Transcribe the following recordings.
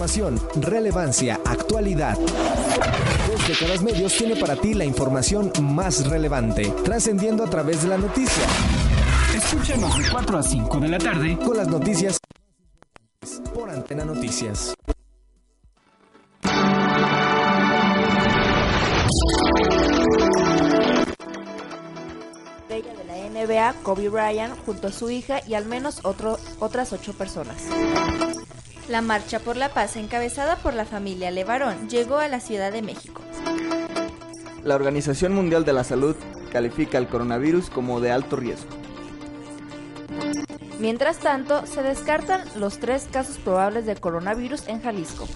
Información, relevancia, actualidad. Dos décadas medios tiene para ti la información más relevante, trascendiendo a través de la noticia. Escúchanos de 4 a 5 de la tarde con las noticias por Antena Noticias. de la NBA, Kobe Bryant, junto a su hija y al menos otro, otras ocho personas. La marcha por la paz encabezada por la familia Levarón llegó a la Ciudad de México. La Organización Mundial de la Salud califica el coronavirus como de alto riesgo. Mientras tanto, se descartan los tres casos probables de coronavirus en Jalisco.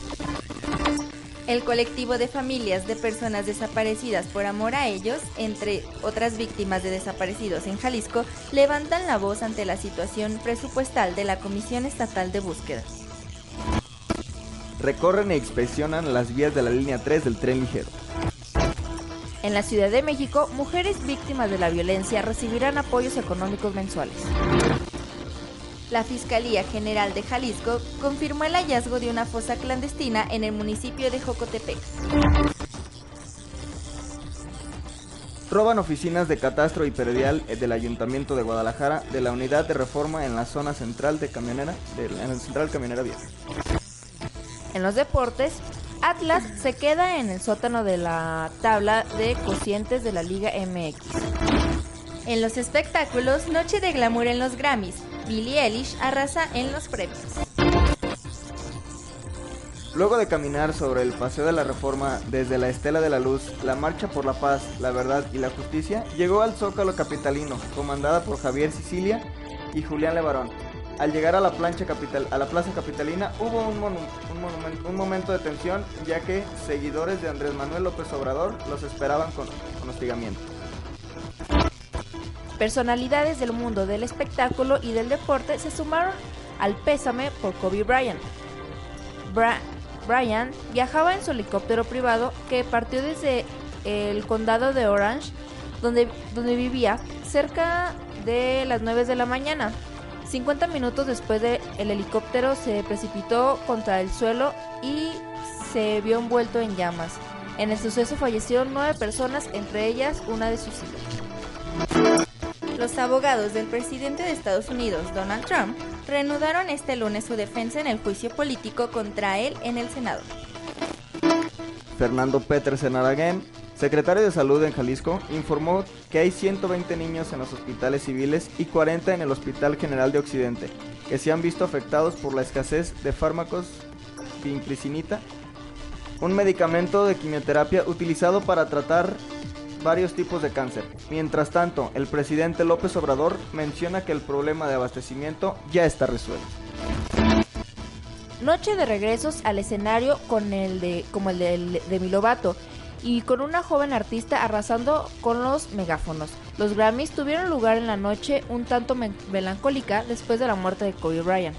El colectivo de familias de personas desaparecidas por amor a ellos, entre otras víctimas de desaparecidos en Jalisco, levantan la voz ante la situación presupuestal de la Comisión Estatal de Búsqueda. Recorren e inspeccionan las vías de la línea 3 del tren ligero. En la Ciudad de México, mujeres víctimas de la violencia recibirán apoyos económicos mensuales. La Fiscalía General de Jalisco confirmó el hallazgo de una fosa clandestina en el municipio de Jocotepec. Roban oficinas de catastro y peredial del Ayuntamiento de Guadalajara de la unidad de reforma en la zona central de camionera, de la central camionera vieja. En los deportes, Atlas se queda en el sótano de la tabla de cocientes de la Liga MX. En los espectáculos, Noche de Glamour en los Grammys. Billie Eilish arrasa en los premios. Luego de caminar sobre el Paseo de la Reforma desde la Estela de la Luz, la Marcha por la Paz, la Verdad y la Justicia llegó al Zócalo Capitalino, comandada por Javier Sicilia y Julián Levarón. Al llegar a la, plancha capital, a la Plaza Capitalina hubo un, un, un, momento de tensión ya que seguidores de Andrés Manuel López Obrador los esperaban con, con hostigamiento. Personalidades del mundo del espectáculo y del deporte se sumaron al pésame por Kobe Bryant. Bra Bryant viajaba en su helicóptero privado que partió desde el condado de Orange, donde, donde vivía, cerca de las 9 de la mañana. 50 minutos después de el helicóptero se precipitó contra el suelo y se vio envuelto en llamas. En el suceso fallecieron nueve personas, entre ellas una de sus hijas. Los abogados del presidente de Estados Unidos, Donald Trump, reanudaron este lunes su defensa en el juicio político contra él en el Senado. Fernando Petersen Aragán, secretario de Salud en Jalisco, informó que hay 120 niños en los hospitales civiles y 40 en el Hospital General de Occidente, que se han visto afectados por la escasez de fármacos vinclicinita, un medicamento de quimioterapia utilizado para tratar varios tipos de cáncer. Mientras tanto, el presidente López Obrador menciona que el problema de abastecimiento ya está resuelto. Noche de regresos al escenario con el como el de, de Milovato y con una joven artista arrasando con los megáfonos. Los Grammys tuvieron lugar en la noche un tanto melancólica después de la muerte de Kobe Bryant.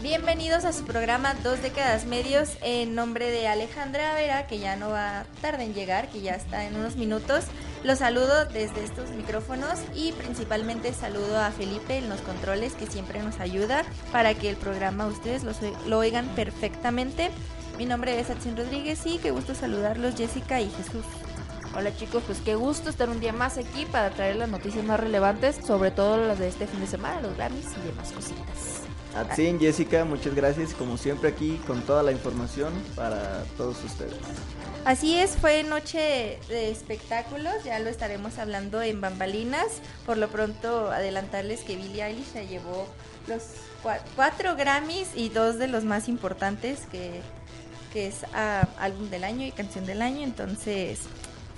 Bienvenidos a su programa Dos décadas medios en nombre de Alejandra Vera, que ya no va tarde en llegar, que ya está en unos minutos. Los saludo desde estos micrófonos y principalmente saludo a Felipe en los controles que siempre nos ayuda para que el programa ustedes lo, lo oigan perfectamente. Mi nombre es Atsin Rodríguez y qué gusto saludarlos Jessica y Jesús. Hola chicos, pues qué gusto estar un día más aquí para traer las noticias más relevantes, sobre todo las de este fin de semana, los Grammys y demás cositas. Así, Jessica, muchas gracias. Como siempre aquí con toda la información para todos ustedes. Así es, fue noche de espectáculos, ya lo estaremos hablando en bambalinas. Por lo pronto, adelantarles que Billie Eilish se llevó los cuatro Grammys y dos de los más importantes, que, que es uh, álbum del año y canción del año. Entonces,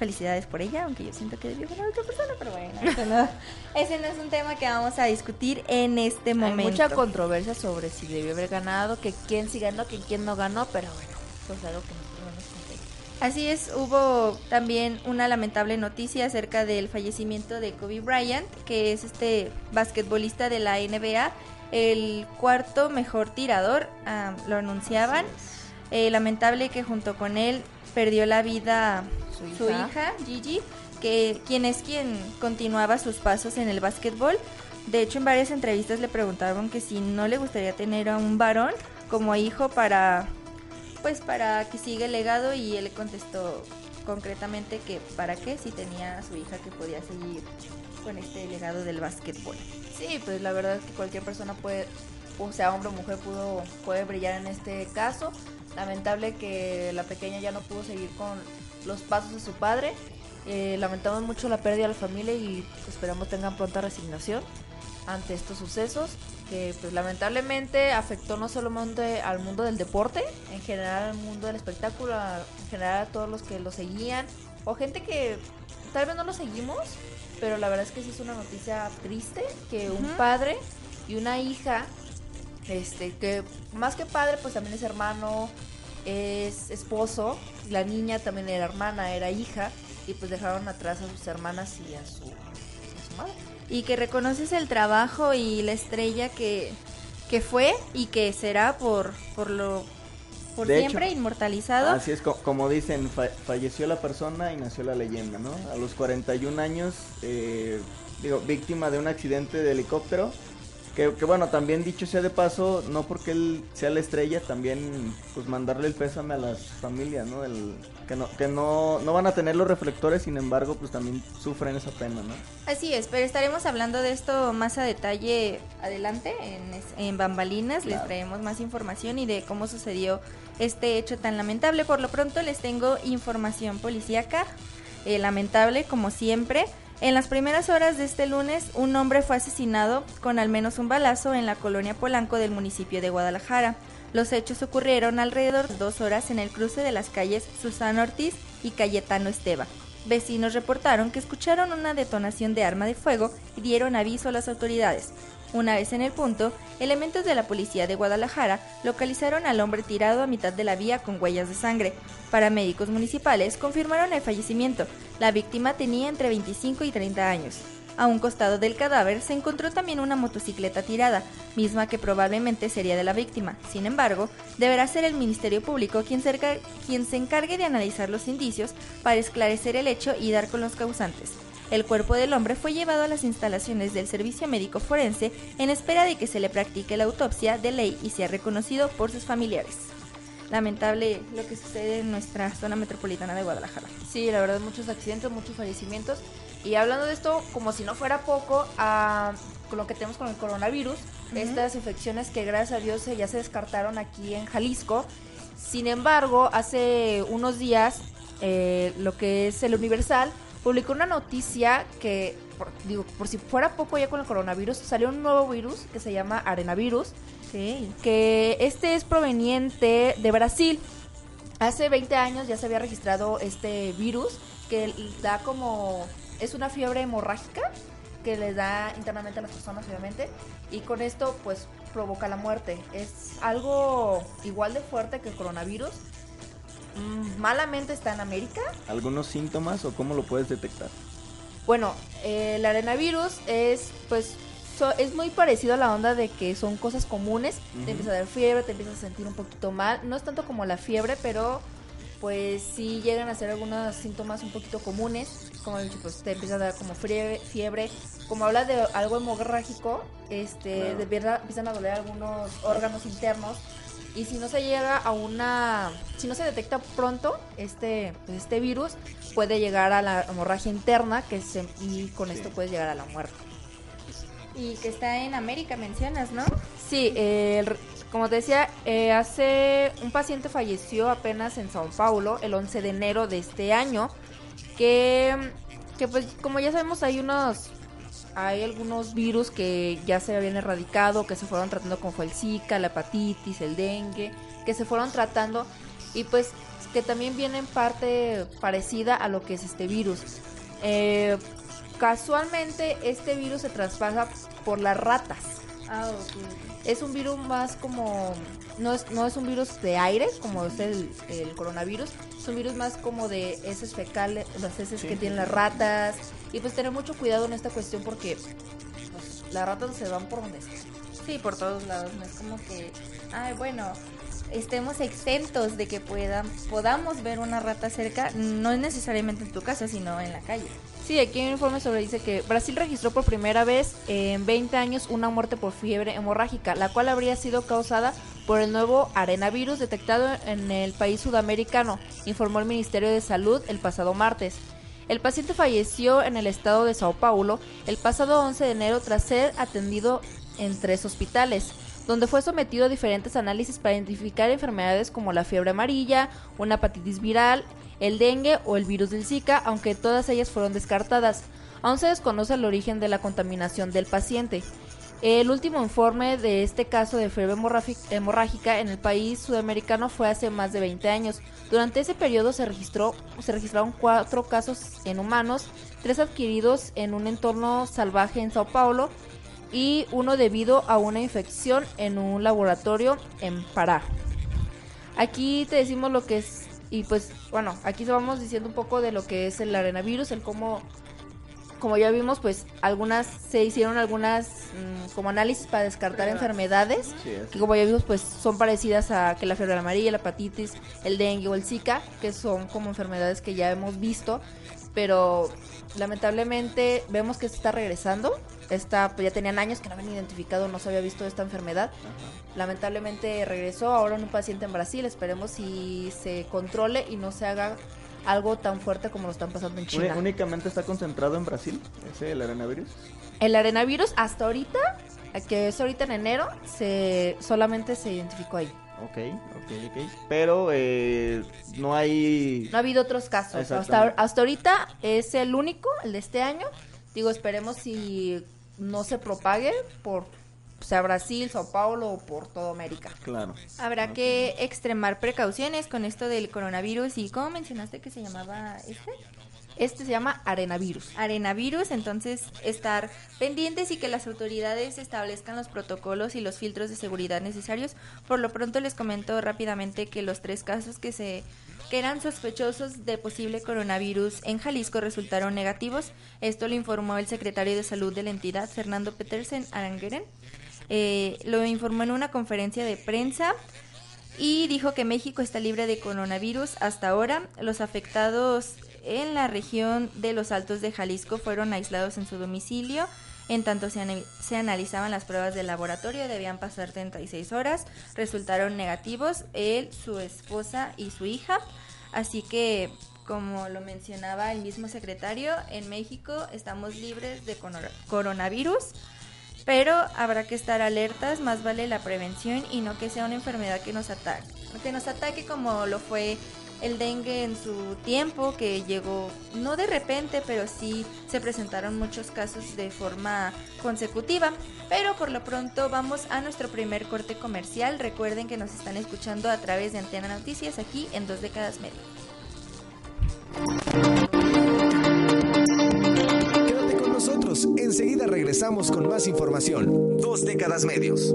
Felicidades por ella, aunque yo siento que debió ganar otra persona, pero bueno, ese no, ese no es un tema que vamos a discutir en este momento. Hay mucha controversia sobre si debió haber ganado, que quién sí ganó, que quién no ganó, pero bueno, eso es algo que no nos compete. Así es, hubo también una lamentable noticia acerca del fallecimiento de Kobe Bryant, que es este basquetbolista de la NBA, el cuarto mejor tirador, ah, lo anunciaban. Eh, lamentable que junto con él perdió la vida Su su hija. hija, Gigi, que quien es quien continuaba sus pasos en el básquetbol. De hecho, en varias entrevistas le preguntaron que si no le gustaría tener a un varón como hijo para pues para que siga el legado y él contestó concretamente que para qué si tenía a su hija que podía seguir con este legado del básquetbol. Sí, pues la verdad es que cualquier persona puede, o sea, hombre o mujer pudo, puede brillar en este caso. Lamentable que la pequeña ya no pudo seguir con los pasos de su padre. Eh, lamentamos mucho la pérdida de la familia y esperamos tengan pronta resignación ante estos sucesos que pues lamentablemente afectó no solamente al mundo del deporte, en general al mundo del espectáculo, en general a todos los que lo seguían o gente que tal vez no lo seguimos, pero la verdad es que sí es una noticia triste que un padre y una hija, este, que más que padre, pues también es hermano, es esposo, la niña también era hermana, era hija, y pues dejaron atrás a sus hermanas y a su, a su madre. Y que reconoces el trabajo y la estrella que, que fue y que será por, por lo por De siempre hecho, inmortalizado. Así es, co- como dicen, fa- falleció la persona y nació la leyenda, ¿no? A los 41 años, eh, digo, víctima de un accidente de helicóptero. Que, que bueno, también dicho sea de paso, no porque él sea la estrella, también pues mandarle el pésame a las familias, ¿no? El, que no, que no, no van a tener los reflectores, sin embargo, pues también sufren esa pena, ¿no? Así es, pero estaremos hablando de esto más a detalle adelante en, en Bambalinas. Les traemos más información y de cómo sucedió este hecho tan lamentable. Por lo pronto les tengo información policíaca. Eh, lamentable, como siempre. En las primeras horas de este lunes, un hombre fue asesinado con al menos un balazo en la colonia Polanco del municipio de Guadalajara. Los hechos ocurrieron alrededor de dos horas en el cruce de las calles Susana Ortiz y Cayetano Esteva. Vecinos reportaron que escucharon una detonación de arma de fuego y dieron aviso a las autoridades. Una vez en el punto, elementos de la policía de Guadalajara localizaron al hombre tirado a mitad de la vía con huellas de sangre. Paramédicos municipales confirmaron el fallecimiento. La víctima tenía entre 25 y 30 años. A un costado del cadáver se encontró también una motocicleta tirada, misma que probablemente sería de la víctima. Sin embargo, deberá ser el Ministerio Público quien, quien se encargue de analizar los indicios para esclarecer el hecho y dar con los causantes. El cuerpo del hombre fue llevado a las instalaciones del Servicio Médico Forense en espera de que se le practique la autopsia de ley y sea reconocido por sus familiares. Lamentable lo que sucede en nuestra zona metropolitana de Guadalajara. Sí, la verdad, muchos accidentes, muchos fallecimientos. Y hablando de esto, como si no fuera poco, con lo que tenemos con el coronavirus, estas infecciones que gracias a Dios ya se descartaron aquí en Jalisco. Sin embargo, hace unos días, eh, lo que es el Universal publicó una noticia que, por, digo, por si fuera poco ya con el coronavirus, salió un nuevo virus que se llama arenavirus, Sí. que este es proveniente de Brasil. Hace 20 años ya se había registrado este virus que da como es una fiebre hemorrágica que les da internamente a las personas obviamente y con esto pues provoca la muerte. Es algo igual de fuerte que el coronavirus. Mm, Malamente está en América, ¿Algunos síntomas o cómo lo puedes detectar? bueno, eh, el arenavirus es, pues, so- es muy parecido a la onda de que son cosas comunes. Ujú. Te empieza a dar fiebre, te empiezas a sentir un poquito mal. No es tanto como la fiebre, pero pues sí llegan a ser algunos síntomas un poquito comunes. Como he dicho, pues te empieza a dar como fiebre, fiebre. Como hablas de algo hemorrágico, este, Claro. de verdad empiezan a doler algunos órganos internos. Y si no se llega a una, si no se detecta pronto este, pues este virus, puede llegar a la hemorragia interna que se, y con esto puedes llegar a la muerte. Y que está en América, mencionas, ¿no? Sí, eh, como te decía, eh, hace un paciente falleció apenas en Sao Paulo el 11 de enero de este año, que, que pues como ya sabemos hay unos, hay algunos virus que ya se habían erradicado, que se fueron tratando como fue el Zika, la hepatitis, el dengue, que se fueron tratando y pues que también viene en parte parecida a lo que es este virus. Eh, casualmente este virus se traspasa por las ratas. Ah, Es un virus más como... No es, no es un virus de aire, como es el, el coronavirus. Es un virus más como de heces fecales, las heces que tienen las ratas. Y pues tener mucho cuidado en esta cuestión porque pues, las ratas se van por donde sea. Sí, por todos lados. No es como que, ay, bueno, estemos exentos de que puedan, podamos ver una rata cerca, no es necesariamente en tu casa, sino en la calle. Sí, aquí hay un informe sobre dice que Brasil registró por primera vez en 20 años una muerte por fiebre hemorrágica, la cual habría sido causada por el nuevo arenavirus detectado en el país sudamericano, informó el Ministerio de Salud el pasado martes. El paciente falleció en el estado de Sao Paulo el pasado 11 de enero tras ser atendido en tres hospitales, donde fue sometido a diferentes análisis para identificar enfermedades como la fiebre amarilla, una hepatitis viral, el dengue o el virus del Zika, aunque todas ellas fueron descartadas. Aún se desconoce el origen de la contaminación del paciente. El último informe de este caso de fiebre hemorrágica en el país sudamericano fue hace más de 20 años. Durante ese periodo se, registró, se registraron cuatro casos en humanos, tres adquiridos en un entorno salvaje en Sao Paulo y uno debido a una infección en un laboratorio en Pará. Aquí te decimos lo que es, y pues bueno, aquí vamos diciendo un poco de lo que es el arenavirus, el cómo, como ya vimos, pues algunas, se hicieron algunas mm, como análisis para descartar enfermedades, Sí, que como ya vimos, pues son parecidas a que la fiebre amarilla, la hepatitis, el dengue o el Zika, que son como enfermedades que ya hemos visto, pero lamentablemente vemos que se está regresando. Esta, pues ya tenían años que no habían identificado, no se había visto esta enfermedad. Lamentablemente regresó ahora en un paciente en Brasil. Esperemos si se controle y no se haga algo tan fuerte como lo están pasando en China. únicamente está concentrado en Brasil, ese el arenavirus. El arenavirus hasta ahorita, que es ahorita en enero, se solamente se identificó ahí. Ok, ok, ok. Pero eh, no hay... No ha habido otros casos. Hasta, hasta ahorita es el único, el de este año. Digo, esperemos si no se propague por sea Brasil, Sao Paulo o por toda América. Claro. Habrá que extremar precauciones con esto del coronavirus y ¿cómo mencionaste que se llamaba este? Este se llama arenavirus. Arenavirus, entonces estar pendientes y que las autoridades establezcan los protocolos y los filtros de seguridad necesarios. Por lo pronto les comento rápidamente que los tres casos que se que eran sospechosos de posible coronavirus en Jalisco resultaron negativos. Esto lo informó el secretario de Salud de la entidad, Fernando Petersen Arangueren. Eh, lo informó en una conferencia de prensa y dijo que México está libre de coronavirus hasta ahora. Los afectados en la región de los Altos de Jalisco fueron aislados en su domicilio. En tanto se, se analizaban las pruebas del laboratorio, debían pasar 36 horas, resultaron negativos él, su esposa y su hija. Así que, como lo mencionaba el mismo secretario, en México estamos libres de coronavirus. Pero habrá que estar alertas, más vale la prevención y no que sea una enfermedad que nos ataque, que nos ataque como lo fue el dengue en su tiempo, que llegó no de repente, pero sí se presentaron muchos casos de forma consecutiva. Pero por lo pronto vamos a nuestro primer corte comercial. Recuerden que nos están escuchando a través de Antena Noticias aquí en Dos Décadas Media. Quédate con nosotros, enseguida regresamos con más información. Dos décadas medios.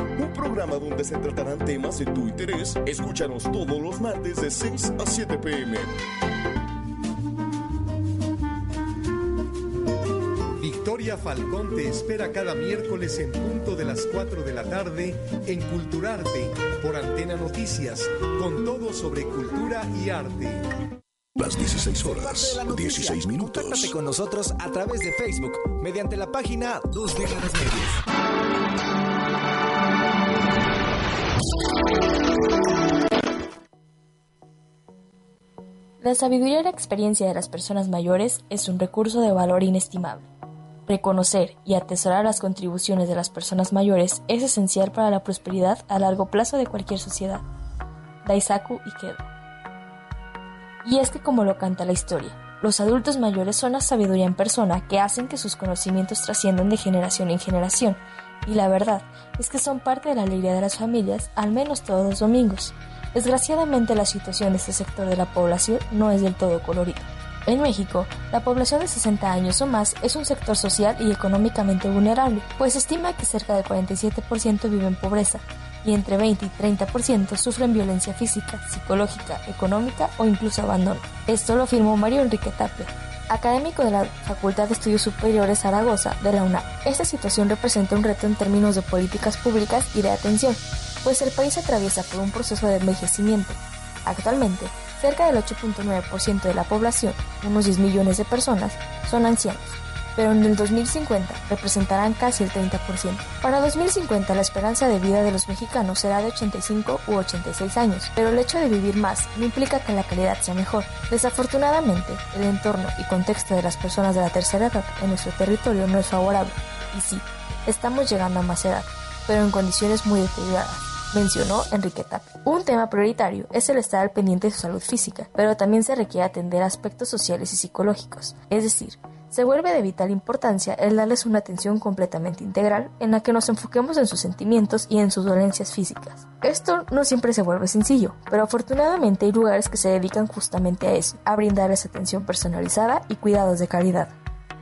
Un programa donde se tratarán temas de tu interés. Escúchanos todos los martes de 6 a 7 pm. Victoria Falcón te espera cada miércoles en punto de las 4 de la tarde en Culturarte por Antena Noticias, con todo sobre cultura y arte. Las 16 horas, 16 minutos. Contáctate con nosotros a través de Facebook mediante la página Dos Décadas Medios. La sabiduría y la experiencia de las personas mayores es un recurso de valor inestimable. Reconocer y atesorar las contribuciones de las personas mayores es esencial para la prosperidad a largo plazo de cualquier sociedad. Daisaku Ikeda. Y es que como lo canta la historia, los adultos mayores son la sabiduría en persona que hacen que sus conocimientos trasciendan de generación en generación, y la verdad es que son parte de la alegría de las familias, al menos todos los domingos. Desgraciadamente la situación de este sector de la población no es del todo colorida. En México, la población de 60 años o más es un sector social y económicamente vulnerable, pues estima que cerca del 47% vive en pobreza y entre 20 y 30% sufren violencia física, psicológica, económica o incluso abandono. Esto lo afirmó Mario Enrique Tapia, académico de la Facultad de Estudios Superiores Zaragoza de la UNAM. Esta situación representa un reto en términos de políticas públicas y de atención, pues el país atraviesa por un proceso de envejecimiento. Actualmente, cerca del 8.9% de la población, unos 10 millones de personas, son ancianos, pero en el 2050 representarán casi el 30%. Para 2050 la esperanza de vida de los mexicanos será de 85 u 86 años, pero el hecho de vivir más no implica que la calidad sea mejor. Desafortunadamente, el entorno y contexto de las personas de la tercera edad en nuestro territorio no es favorable. Y sí, estamos llegando a más edad, pero en condiciones muy deterioradas mencionó Enrique Tapia. Un tema prioritario es el estar al pendiente de su salud física, pero también se requiere atender aspectos sociales y psicológicos, es decir, se vuelve de vital importancia el darles una atención completamente integral en la que nos enfoquemos en sus sentimientos y en sus dolencias físicas. Esto no siempre se vuelve sencillo, pero afortunadamente hay lugares que se dedican justamente a eso, a brindarles atención personalizada y cuidados de calidad.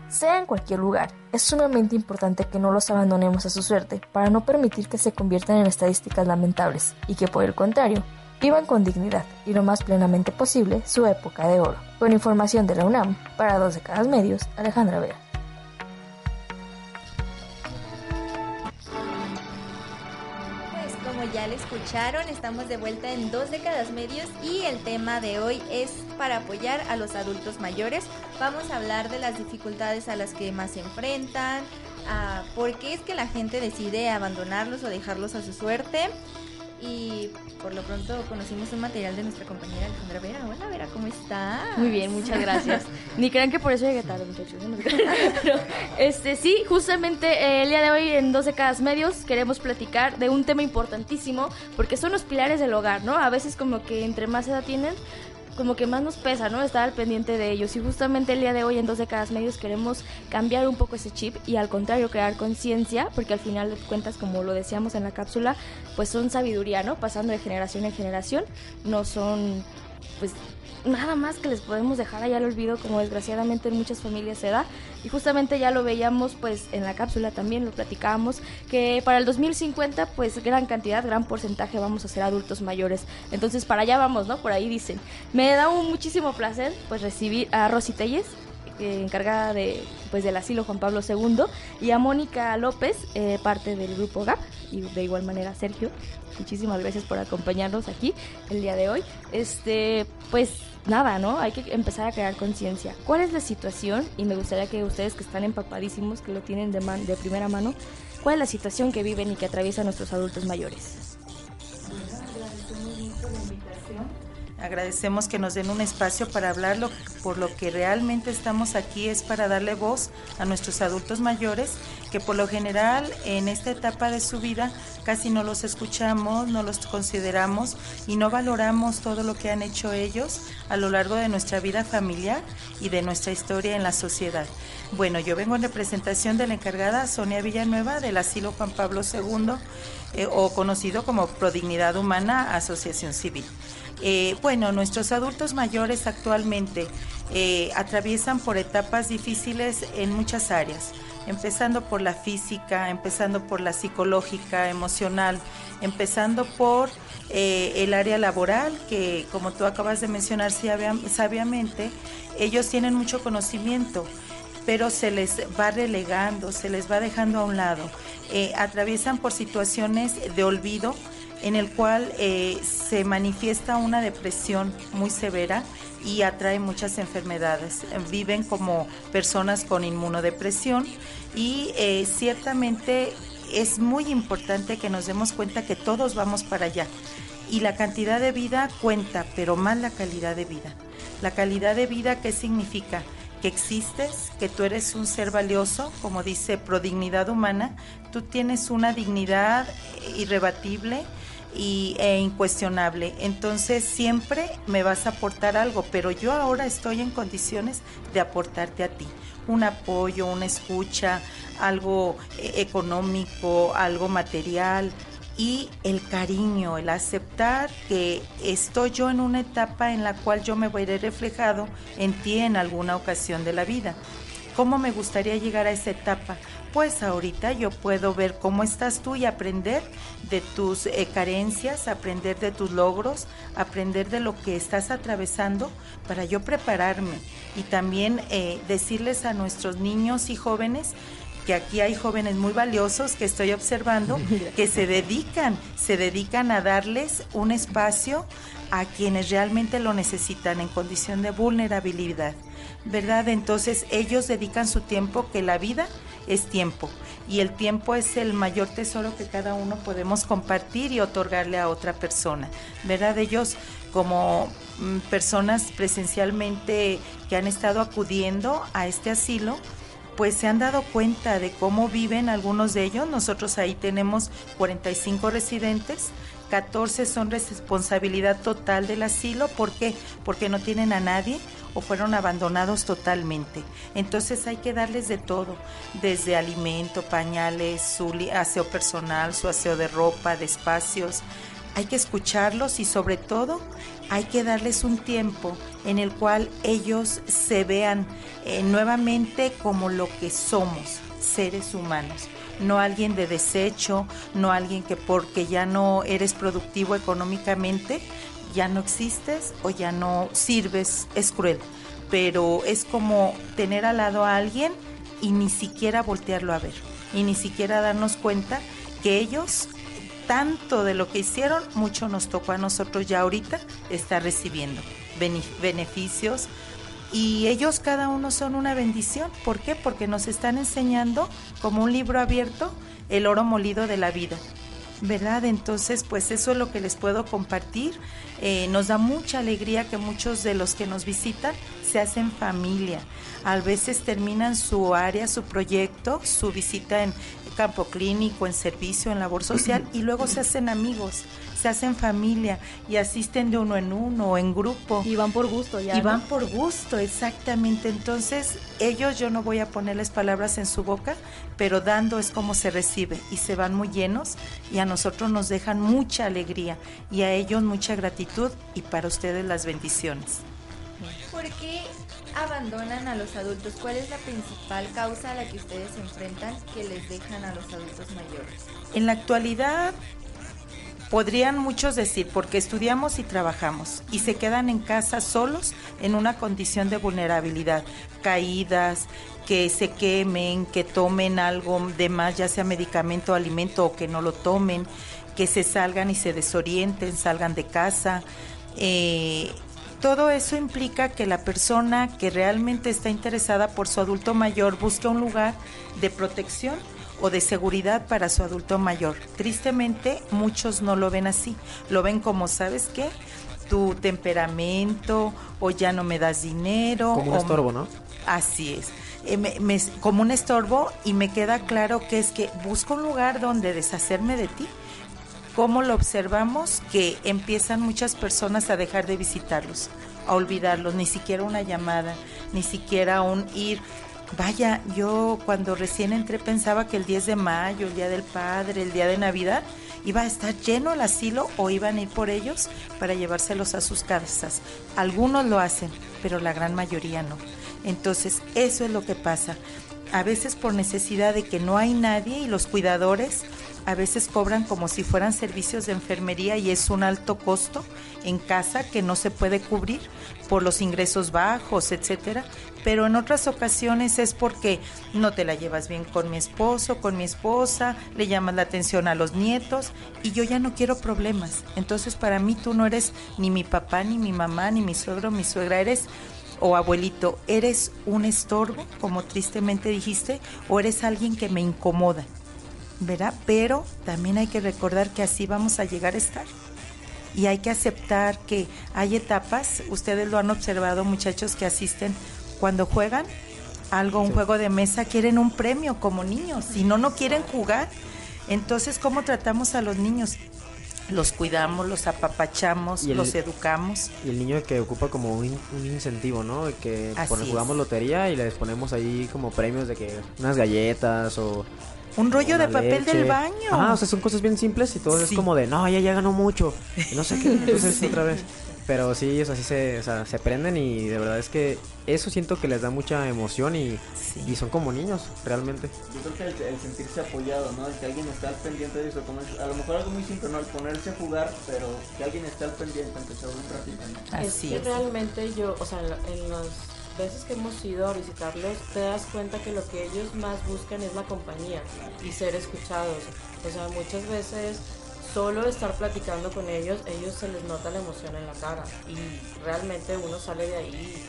Sea en cualquier lugar, es sumamente importante que no los abandonemos a su suerte para no permitir que se conviertan en estadísticas lamentables y que por el contrario, vivan con dignidad y lo más plenamente posible su época de oro. Con información de la UNAM, para dos de cada medios, Alejandra Vera. Pues como ya le escucharon, estamos de vuelta en dos décadas medios y el tema de hoy es para apoyar a los adultos mayores. Vamos a hablar de las dificultades a las que más se enfrentan, a por qué es que la gente decide abandonarlos o dejarlos a su suerte. Y por lo pronto conocimos un material de nuestra compañera Alejandra Vera. Hola Vera, ¿cómo estás? Muy bien, muchas gracias. Ni crean que por eso llegué tarde, muchachos. Pero, este, sí, justamente eh, el día de hoy en 12 Cadas Medios queremos platicar de un tema importantísimo porque son los pilares del hogar, ¿no? A veces como que entre más edad tienen, como que más nos pesa, ¿no? Estar al pendiente de ellos. Y justamente el día de hoy en 12 Cadas Medios queremos cambiar un poco ese chip y al contrario crear conciencia, porque al final de cuentas, como lo decíamos en la cápsula, pues son sabiduría, ¿no? Pasando de generación en generación, no son pues nada más que les podemos dejar allá al olvido como desgraciadamente en muchas familias se da. Y justamente ya lo veíamos pues en la cápsula también lo platicábamos que para el 2050 pues gran cantidad gran porcentaje vamos a ser adultos mayores. Entonces para allá vamos no por ahí dicen. Me da un muchísimo placer pues recibir a Rosy Telles eh, encargada de pues del asilo Juan Pablo II y a Mónica López eh, parte del grupo GAP y de igual manera Sergio. Muchísimas gracias por acompañarnos aquí el día de hoy. Este pues nada, ¿no? Hay que empezar a crear conciencia. ¿Cuál es la situación? Y me gustaría que ustedes que están empapadísimos, que lo tienen de, man de primera mano, ¿cuál es la situación que viven y que atraviesan nuestros adultos mayores? Agradecemos que nos den un espacio para hablarlo, por lo que realmente estamos aquí es para darle voz a nuestros adultos mayores, que por lo general en esta etapa de su vida casi no los escuchamos, no los consideramos y no valoramos todo lo que han hecho ellos a lo largo de nuestra vida familiar y de nuestra historia en la sociedad. Bueno, yo vengo en representación de la encargada Sonia Villanueva del Asilo Juan Pablo II, eh, o conocido como Prodignidad Humana Asociación Civil. Eh, bueno, nuestros adultos mayores actualmente eh, atraviesan por etapas difíciles en muchas áreas, empezando por la física, empezando por la psicológica, emocional, empezando por eh, el área laboral, que como tú acabas de mencionar sabiamente, ellos tienen mucho conocimiento pero se les va relegando, se les va dejando a un lado. Atraviesan por situaciones de olvido en el cual eh, se manifiesta una depresión muy severa y atrae muchas enfermedades. Viven como personas con inmunodepresión y eh, ciertamente es muy importante que nos demos cuenta que todos vamos para allá. Y la cantidad de vida cuenta, pero más la calidad de vida. La calidad de vida, ¿qué significa? Que existes, que tú eres un ser valioso, como dice Prodignidad Humana, tú tienes una dignidad irrebatible y, e incuestionable. Entonces siempre me vas a aportar algo, pero yo ahora estoy en condiciones de aportarte a ti un apoyo, una escucha, algo eh, económico, algo material y el cariño, el aceptar que estoy yo en una etapa en la cual yo me veré reflejado en ti en alguna ocasión de la vida. ¿Cómo me gustaría llegar a esa etapa? Pues ahorita yo puedo ver cómo estás tú y aprender de tus eh, carencias, aprender de tus logros, aprender de lo que estás atravesando para yo prepararme y también eh, decirles a nuestros niños y jóvenes que aquí hay jóvenes muy valiosos que estoy observando que se dedican, se dedican a darles un espacio a quienes realmente lo necesitan en condición de vulnerabilidad. ¿verdad? Entonces ellos dedican su tiempo, que la vida es tiempo y el tiempo es el mayor tesoro que cada uno podemos compartir y otorgarle a otra persona, ¿verdad? Ellos como mm, personas presencialmente que han estado acudiendo a este asilo, pues se han dado cuenta de cómo viven algunos de ellos. Nosotros ahí tenemos 45 residentes, 14 son responsabilidad total del asilo. ¿Por qué? Porque no tienen a nadie o fueron abandonados totalmente. Entonces hay que darles de todo, desde alimento, pañales, su aseo personal, su aseo de ropa, de espacios. Hay que escucharlos y sobre todo hay que darles un tiempo en el cual ellos se vean eh, nuevamente como lo que somos, seres humanos no alguien de desecho, no alguien que porque ya no eres productivo económicamente, ya no existes o ya no sirves, es cruel, pero es como tener al lado a alguien y ni siquiera voltearlo a ver, y ni siquiera darnos cuenta que ellos, tanto de lo que hicieron, mucho nos tocó a nosotros ya ahorita estar recibiendo beneficios. Y ellos cada uno son una bendición. ¿Por qué? Porque nos están enseñando, como un libro abierto, el oro molido de la vida. ¿Verdad? Entonces, pues eso es lo que les puedo compartir. Eh, nos da mucha alegría que muchos de los que nos visitan se hacen familia. A veces terminan su área, su proyecto, su visita en campo clínico, en servicio, en labor social y luego se hacen amigos se hacen familia y asisten de uno en uno o en grupo. Y van por gusto ya. Y van por gusto, exactamente. Entonces, ellos yo no voy a ponerles palabras en su boca, pero dando es como se recibe y se van muy llenos y a nosotros nos dejan mucha alegría y a ellos mucha gratitud y para ustedes las bendiciones. ¿Por qué abandonan a los adultos? ¿Cuál es la principal causa a la que ustedes se enfrentan que les dejan a los adultos mayores? En la actualidad Podrían muchos decir, porque estudiamos y trabajamos y se quedan en casa solos en una condición de vulnerabilidad, caídas, que se quemen, que tomen algo de más, ya sea medicamento alimento, o que no lo tomen, que se salgan y se desorienten, salgan de casa. Eh, todo eso implica que la persona que realmente está interesada por su adulto mayor busque un lugar de protección o de seguridad para su adulto mayor. Tristemente, muchos no lo ven así. Lo ven como, ¿sabes qué? Tu temperamento o ya no me das dinero. Como un estorbo, ¿no? Así es. Eh, como un estorbo y me queda claro que es que busco un lugar donde deshacerme de ti. ¿Cómo lo observamos? Que empiezan muchas personas a dejar de visitarlos, a olvidarlos, ni siquiera una llamada, ni siquiera un ir Vaya, yo cuando recién entré pensaba que el 10 de mayo, el Día del Padre, el Día de Navidad, iba a estar lleno el asilo o iban a ir por ellos para llevárselos a sus casas. Algunos lo hacen, pero la gran mayoría no. Entonces, eso es lo que pasa. A veces por necesidad de que no hay nadie y los cuidadores a veces cobran como si fueran servicios de enfermería y es un alto costo en casa que no se puede cubrir por los ingresos bajos, etcétera, pero en otras ocasiones es porque no te la llevas bien con mi esposo, con mi esposa, le llamas la atención a los nietos y yo ya no quiero problemas. Entonces, para mí tú no eres ni mi papá, ni mi mamá, ni mi suegro, mi suegra, eres o abuelito, ¿eres un estorbo, como tristemente dijiste, o eres alguien que me incomoda? ¿Verdad? Pero también hay que recordar que así vamos a llegar a estar. Y hay que aceptar que hay etapas, ustedes lo han observado muchachos que asisten cuando juegan algo, un juego de mesa, quieren un premio como niños, si no, no quieren jugar. Entonces, ¿cómo tratamos a los niños? los cuidamos, los apapachamos, los educamos. Y el niño que ocupa como un, incentivo, ¿no? Que por jugamos lotería y les ponemos ahí como premios de que unas galletas o... Un rollo de papel del baño. Ah, o sea, son cosas bien simples y todo es como de, no, ya, ya ganó mucho. no sé qué, entonces otra vez. Pero sí, o sea, se, o sea, se prenden y de verdad es que eso siento que les da mucha emoción y, y son como niños, realmente. Yo creo que el, sentirse apoyado, ¿no? El que alguien está al pendiente de eso, como a lo mejor algo muy simple, ¿no? El ponerse a jugar, pero que alguien esté al pendiente, aunque sea un ratito, ¿no? Así es. Que realmente yo, o sea, en las veces que hemos ido a visitarlos, te das cuenta que lo que ellos más buscan es la compañía y ser escuchados. O sea, muchas veces solo estar platicando con ellos, ellos se les nota la emoción en la cara y realmente uno sale de ahí,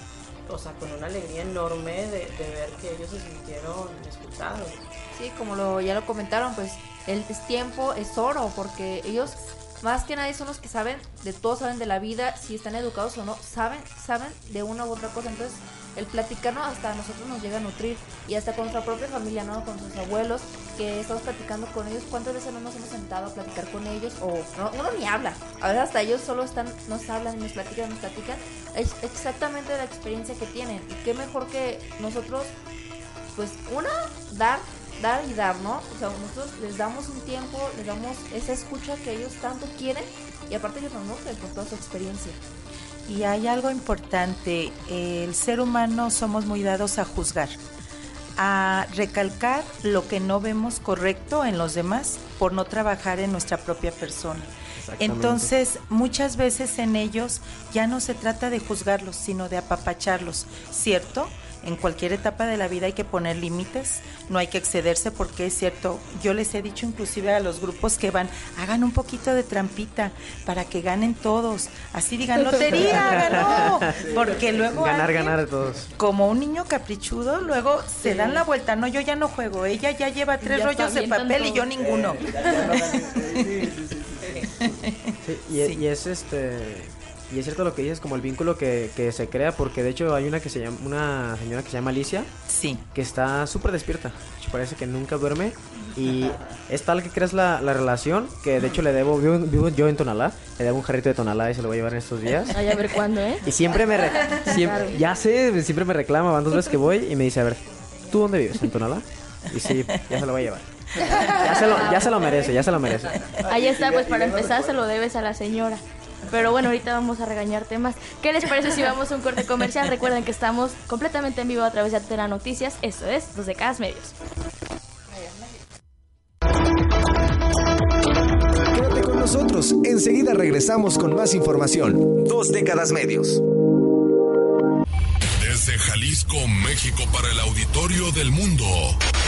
o sea, con una alegría enorme de, ver que ellos se sintieron escuchados. Sí, como lo, ya lo comentaron, pues el tiempo es oro porque ellos más que nadie son los que saben de todo, saben de la vida, si están educados o no, saben, saben de una u otra cosa. Entonces, el platicarnos hasta nosotros nos llega a nutrir y hasta con nuestra propia familia, ¿no? Con sus abuelos, que estamos platicando con ellos, ¿cuántas veces no nos hemos sentado a platicar con ellos? O uno ni habla, a veces hasta ellos solo están, nos hablan, nos platican, nos platican. Es exactamente la experiencia que tienen y qué mejor que nosotros, pues, una, dar dar y dar, ¿no? O sea, nosotros les damos un tiempo, les damos esa escucha que ellos tanto quieren y aparte ellos nos nutren por toda su experiencia. Y hay algo importante, el ser humano somos muy dados a juzgar, a recalcar lo que no vemos correcto en los demás por no trabajar en nuestra propia persona. Entonces, muchas veces en ellos ya no se trata de juzgarlos, sino de apapacharlos, ¿cierto? En cualquier etapa de la vida hay que poner límites, no hay que excederse porque es cierto, yo les he dicho inclusive a los grupos que van, hagan un poquito de trampita para que ganen todos, así digan, lotería, ganó, porque luego... Ganar, ganar de todos. Como un niño caprichudo, luego se dan la vuelta, no, yo ya no juego, ella ya lleva tres rollos de papel y yo ninguno. y es este y es cierto lo que dices, como el vínculo que, que se crea, porque de hecho hay una que se llama, una señora que se llama Alicia. Sí. Que está súper despierta. Parece que nunca duerme. Y es tal que creas la, la relación que de hecho le debo, vivo, yo en Tonalá, le debo un jarrito de Tonalá y se lo voy a llevar en estos días. Ay, a ver cuándo, ¿eh? Y siempre me, ya sé, siempre me reclama, van dos veces que voy y me dice, a ver, ¿tú dónde vives? ¿En Tonalá? Y sí, ya se lo voy a llevar. Ya se lo, ya se lo merece, ya se lo merece. Ahí está, pues para empezar se lo debes a la señora. Pero bueno, ahorita vamos a regañarte más. ¿Qué les parece si vamos a un corte comercial? Recuerden que estamos completamente en vivo a través de Atena Noticias. Esto es Dos Décadas Medios. Quédate con nosotros. Enseguida regresamos con más información. Dos Décadas Medios. Desde Jalisco, México, para el auditorio del mundo.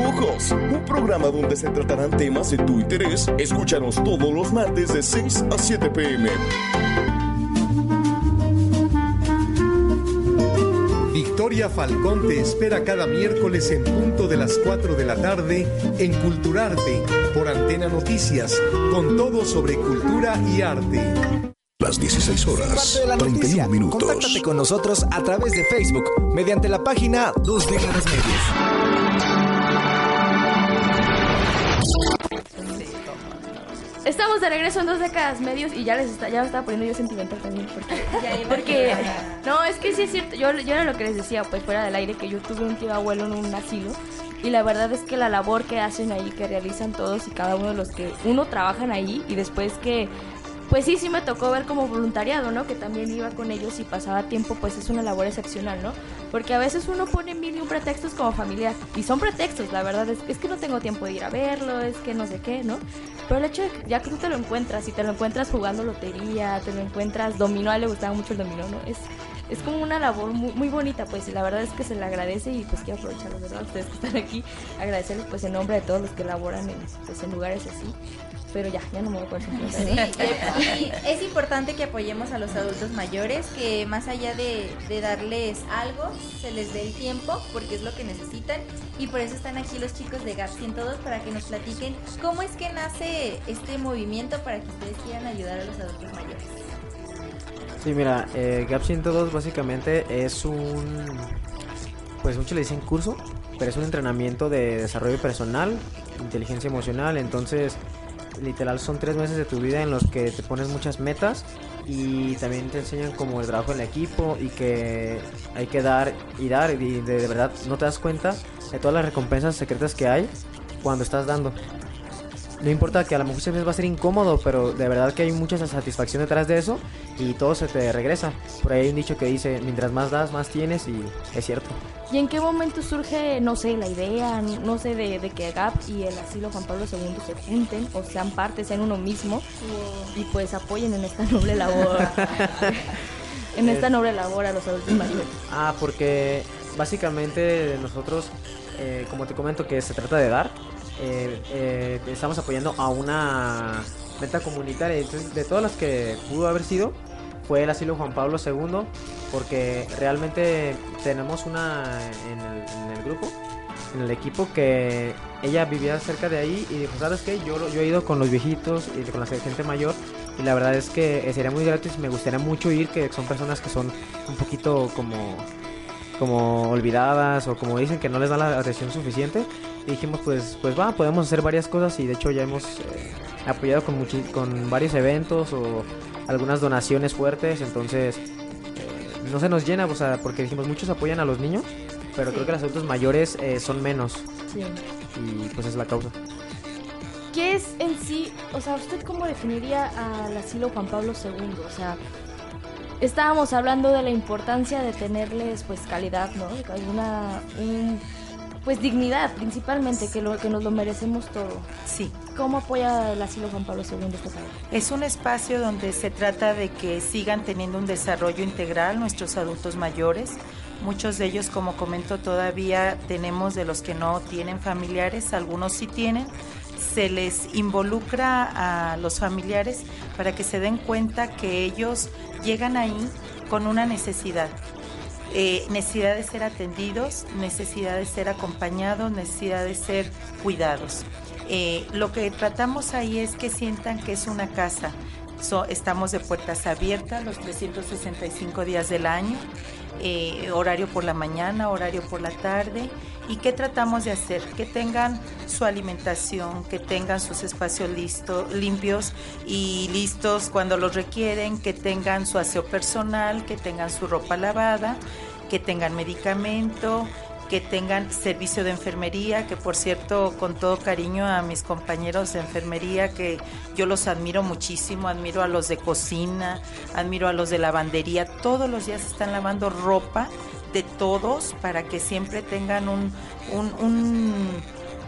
Un programa donde se tratarán temas de tu interés. Escúchanos todos los martes de 6 a 7 pm. Victoria Falcón te espera cada miércoles en punto de las 4 de la tarde en Culturarte por Antena Noticias, con todo sobre cultura y arte. Las 16 horas, 31 minutos. Contáctate con nosotros a través de Facebook mediante la página Dos Décadas Medios. Estamos de regreso en dos décadas medios y ya les está, ya me estaba poniendo yo sentimental también porque, porque no es que sí es cierto yo, yo era lo que les decía pues fuera del aire que yo tuve un tío abuelo en un asilo y la verdad es que la labor que hacen ahí que realizan todos y cada uno de los que uno trabajan ahí y después que pues sí, sí me tocó ver como voluntariado, ¿no? Que también iba con ellos y pasaba tiempo, pues es una labor excepcional, ¿no? Porque a veces uno pone mil y un pretextos como familiar. Y son pretextos, la verdad, es, es que no tengo tiempo de ir a verlo, es que no sé qué, ¿no? Pero el hecho de que ya que tú te lo encuentras y te lo encuentras jugando lotería, te lo encuentras dominó, a él le gustaba mucho el dominó, ¿no? Es, es como una labor muy, muy bonita, pues, la verdad es que se le agradece y pues quiero aprovecharlo, ¿verdad? Ustedes que están aquí, agradecerles pues en nombre de todos los que laboran en, pues, en lugares así pero ya, ya no me voy a. Sí, y es importante que apoyemos a los adultos mayores, que más allá de, de, darles algo, se les dé el tiempo, porque es lo que necesitan, y por eso están aquí los chicos de GAP 102 para que nos platiquen cómo es que nace este movimiento para que ustedes quieran ayudar a los adultos mayores. Sí, mira, eh, GAP 102 básicamente es un, pues mucho le dicen curso, pero es un entrenamiento de desarrollo personal, inteligencia emocional, entonces literal son tres meses de tu vida en los que te pones muchas metas y también te enseñan como el trabajo en equipo y que hay que dar y dar y de, verdad no te das cuenta de todas las recompensas secretas que hay cuando estás dando. No importa que a lo mejor se va a ser incómodo, pero de verdad que hay mucha satisfacción detrás de eso y todo se te regresa. Por ahí hay un dicho que dice, mientras más das, más tienes y es cierto. ¿Y en qué momento surge, no sé, la idea, no sé, de, de que GAP y el asilo Juan Pablo II se junten o sean parte, sean uno mismo y pues apoyen en esta noble labor? en esta noble labor a los adultos mayores. Ah, porque básicamente nosotros, eh, como te comento, que se trata de dar, eh, eh, estamos apoyando a una meta comunitaria. Entonces, de todas las que pudo haber sido, fue el asilo Juan Pablo II, porque realmente tenemos una en el, en el, grupo, en el equipo, que ella vivía cerca de ahí y dijo, ¿sabes qué? Yo, yo he ido con los viejitos y con la gente mayor y la verdad es que sería muy gratis, me gustaría mucho ir, que son personas que son un poquito como como olvidadas o como dicen que no les da la atención suficiente y dijimos pues pues va podemos hacer varias cosas y de hecho ya hemos eh, apoyado con con varios eventos o algunas donaciones fuertes entonces eh, no se nos llena o sea porque dijimos muchos apoyan a los niños pero sí. creo que los adultos mayores eh, son menos sí. y pues es la causa ¿Qué es en sí, o sea, usted cómo definiría al asilo Juan Pablo II? O sea, estábamos hablando de la importancia de tenerles pues calidad, ¿no? Alguna un, pues dignidad principalmente que lo que nos lo merecemos todo. Sí. ¿Cómo apoya el asilo Juan Pablo II esta tarde? Es un espacio donde se trata de que sigan teniendo un desarrollo integral nuestros adultos mayores. Muchos de ellos, como comento, todavía tenemos de los que no tienen familiares, algunos sí tienen, se les involucra a los familiares para que se den cuenta que ellos llegan ahí con una necesidad. Eh, necesidad de ser atendidos, necesidad de ser acompañados, necesidad de ser cuidados. Eh, lo que tratamos ahí es que sientan que es una casa. So, estamos de puertas abiertas los 365 días del año, eh, horario por la mañana, horario por la tarde. ¿Y qué tratamos de hacer? Que tengan su alimentación, que tengan sus espacios limpios y listos cuando los requieren, que tengan su aseo personal, que tengan su ropa lavada, que tengan medicamento, que tengan servicio de enfermería, que por cierto, con todo cariño a mis compañeros de enfermería, que yo los admiro muchísimo, admiro a los de cocina, admiro a los de lavandería, todos los días están lavando ropa de todos para que siempre tengan un, un, un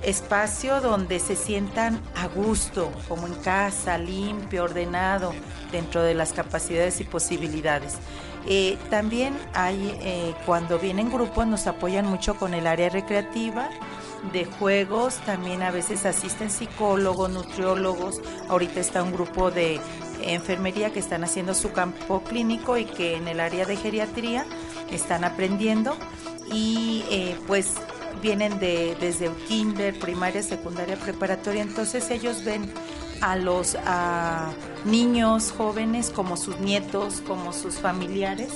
espacio donde se sientan a gusto, como en casa, limpio, ordenado, dentro de las capacidades y posibilidades. Eh, también hay, eh, cuando vienen grupos, nos apoyan mucho con el área recreativa, de juegos, también a veces asisten psicólogos, nutriólogos, ahorita está un grupo de enfermería que están haciendo su campo clínico y que en el área de geriatría están aprendiendo. Y eh, pues vienen de desde kinder, primaria, secundaria, preparatoria, entonces ellos ven a los niños jóvenes como sus nietos, como sus familiares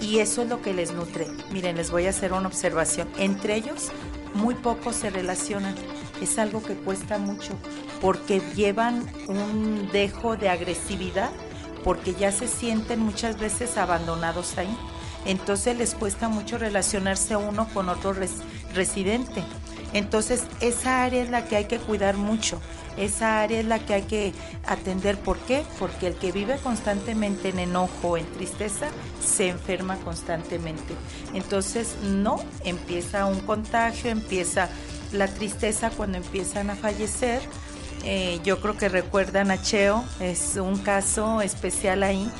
y eso es lo que les nutre. Miren, les voy a hacer una observación. Entre ellos muy pocos se relacionan. Es algo que cuesta mucho porque llevan un dejo de agresividad porque ya se sienten muchas veces abandonados ahí. Entonces les cuesta mucho relacionarse uno con otro residente. Entonces esa área es la que hay que cuidar mucho. Esa área es la que hay que atender. ¿Por qué? Porque el que vive constantemente en enojo, en tristeza, se enferma constantemente. Entonces no empieza un contagio, empieza la tristeza cuando empiezan a fallecer. Eh, yo creo que recuerdan a Cheo, es un caso especial ahí.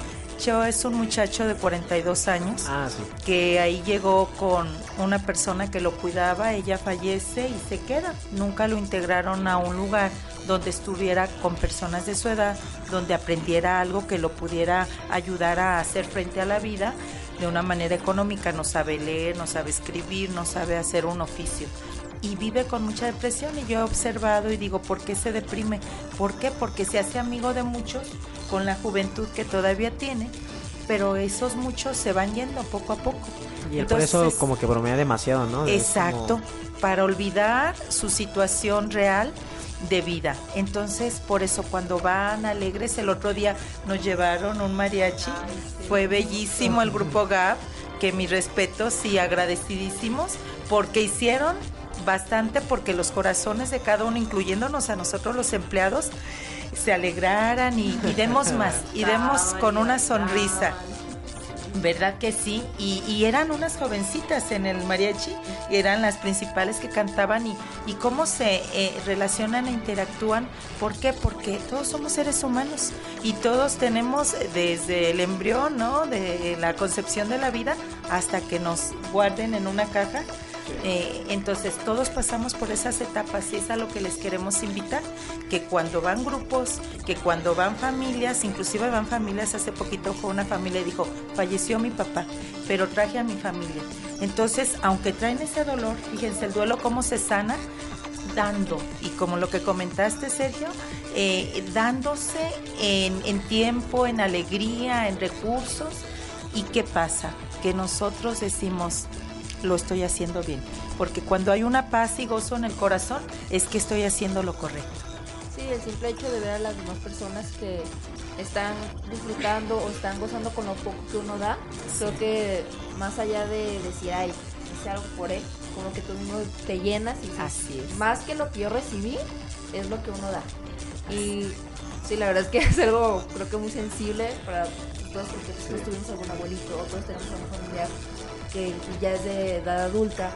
Cheo es un muchacho de 42 años ah, que ahí llegó con una persona que lo cuidaba, ella fallece y se queda. Nunca lo integraron a un lugar donde estuviera con personas de su edad, donde aprendiera algo que lo pudiera ayudar a hacer frente a la vida de una manera económica. No sabe leer, no sabe escribir, no sabe hacer un oficio y vive con mucha depresión y yo he observado y digo, ¿por qué se deprime? ¿Por qué? Porque se hace amigo de muchos con la juventud que todavía tiene, pero esos muchos se van yendo poco a poco. Y él por eso como que bromea demasiado, ¿no? exacto, para olvidar su situación real de vida. Entonces, por eso cuando van alegres, el otro día nos llevaron un mariachi, fue bellísimo el grupo GAP, que mis respetos y agradecidísimos, porque hicieron bastante porque los corazones de cada uno, incluyéndonos a nosotros los empleados, se alegraran y, demos más, y demos con una sonrisa. ¿Verdad que sí? Y, eran unas jovencitas en el mariachi, y eran las principales que cantaban y, y cómo se eh, relacionan e interactúan. ¿Por qué? Porque todos somos seres humanos y todos tenemos desde el embrión, ¿no? De la concepción de la vida hasta que nos guarden en una caja eh, entonces todos pasamos por esas etapas y es a lo que les queremos invitar, que cuando van grupos, que cuando van familias, inclusive van familias, hace poquito fue una familia y dijo, falleció mi papá, pero traje a mi familia. Entonces, aunque traen ese dolor, fíjense el duelo cómo se sana, dando, y como lo que comentaste Sergio, eh, dándose en, en tiempo, en alegría, en recursos, ¿y qué pasa? Que nosotros decimos, lo estoy haciendo bien. Porque cuando hay una paz y gozo en el corazón, es que estoy haciendo lo correcto. Sí, el simple hecho de ver a las demás personas que están disfrutando o están gozando con lo poco que uno da, creo que más allá de decir, ay, hice algo por él, como que tú mismo te llenas y Así es. más que lo que yo recibí, es lo que uno da. Y sí, la verdad es que es algo, creo que muy sensible para todos, porque todos tuvimos algún abuelito, o todos tenemos algún familiar que ya es de edad adulta,